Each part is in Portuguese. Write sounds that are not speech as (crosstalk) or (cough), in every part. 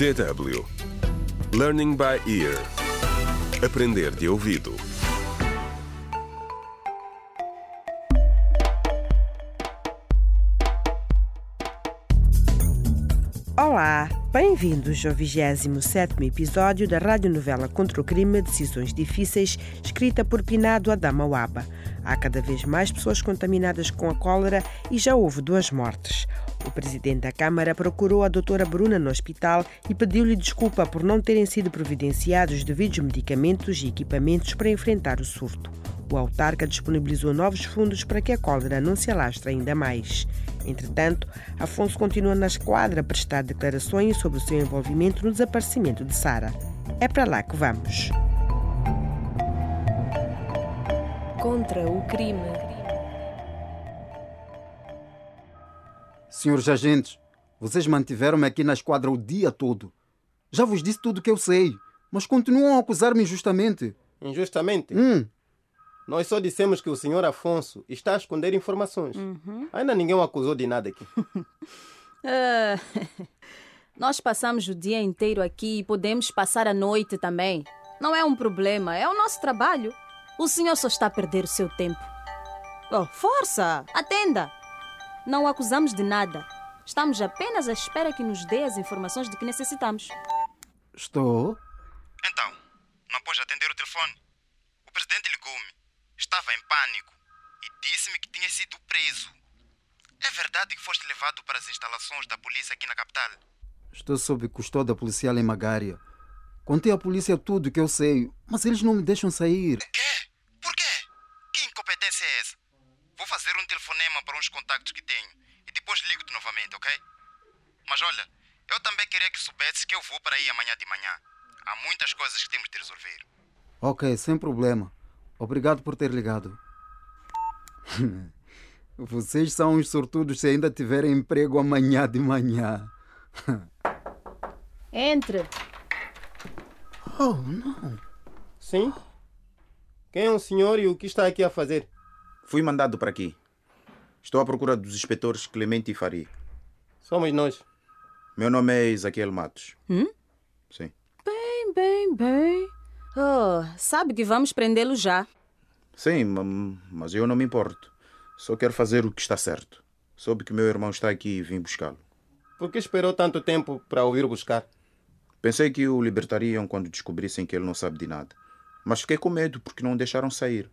DW Learning by Ear. Aprender de ouvido. Olá, bem-vindos ao 27º episódio da radionovela Contra o Crime Decisões Difíceis, escrita por Pinado Adama Waba. Há cada vez mais pessoas contaminadas com a cólera e já houve duas mortes. O presidente da Câmara procurou a doutora Bruna no hospital e pediu-lhe desculpa por não terem sido providenciados os devidos medicamentos e equipamentos para enfrentar o surto. O autarca disponibilizou novos fundos para que a cólera não se alastre ainda mais. Entretanto, Afonso continua na esquadra a prestar declarações sobre o seu envolvimento no desaparecimento de Sara. É para lá que vamos. Contra o crime. Senhores agentes, vocês mantiveram-me aqui na esquadra o dia todo. Já vos disse tudo o que eu sei, mas continuam a acusar-me injustamente. Injustamente? Hum, Nós só dissemos que o senhor Afonso está a esconder informações. Ainda ninguém o acusou de nada aqui. (laughs) Ah, (laughs) nós passamos o dia inteiro aqui e podemos passar a noite também. Não é um problema, é o nosso trabalho. O senhor só está a perder o seu tempo. Oh, força! Atenda! Não o acusamos de nada. Estamos apenas à espera que nos dê as informações de que necessitamos. estou. Então, não pôs atender o telefone? O presidente ligou-me. Estava em pânico e disse-me que tinha sido preso. É verdade que foste levado para as instalações da polícia aqui na capital? Estou sob custódia policial em Magária. Contei à polícia tudo o que eu sei, mas eles não me deixam sair. Quê? Por quê? Que incompetência é essa? Vou fazer um telefonema para uns contactos que tenho e depois ligo-te novamente, ok? Mas olha, eu também queria que soubesses que eu vou para aí amanhã de manhã. Há muitas coisas que temos de resolver. Ok, sem problema. Obrigado por ter ligado. (laughs) Vocês são os sortudos se ainda tiverem emprego amanhã de manhã. (laughs) Entre. Oh, não. Sim? Quem é o senhor e o que está aqui a fazer? Fui mandado para aqui. Estou à procura dos inspetores Clemente e Faria. Somos nós. Meu nome é Ezequiel Matos. Hum? Sim. Bem, bem, bem. Oh, sabe que vamos prendê-lo já. Sim, ma- mas eu não me importo. Só quero fazer o que está certo. Soube que meu irmão está aqui e vim buscá-lo. Por que esperou tanto tempo para ouvir buscar? Pensei que o libertariam quando descobrissem que ele não sabe de nada. Mas fiquei com medo porque não o deixaram sair.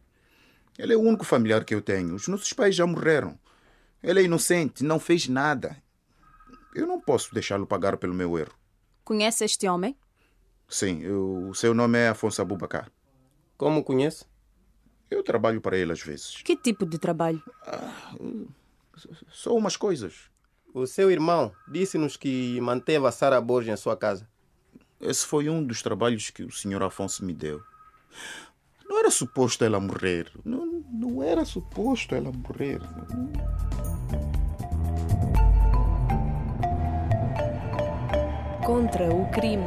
Ele é o único familiar que eu tenho. Os nossos pais já morreram. Ele é inocente, não fez nada. Eu não posso deixá-lo pagar pelo meu erro. Conhece este homem? Sim, eu- o seu nome é Afonso Abubacar. Como o conhece? Eu trabalho para ele às vezes. Que tipo de trabalho? Só umas coisas. O seu irmão disse-nos que manteve a Sara Borges em sua casa. Esse foi um dos trabalhos que o senhor Afonso me deu. Não era suposto ela morrer. Não, não era suposto ela morrer. Contra o crime.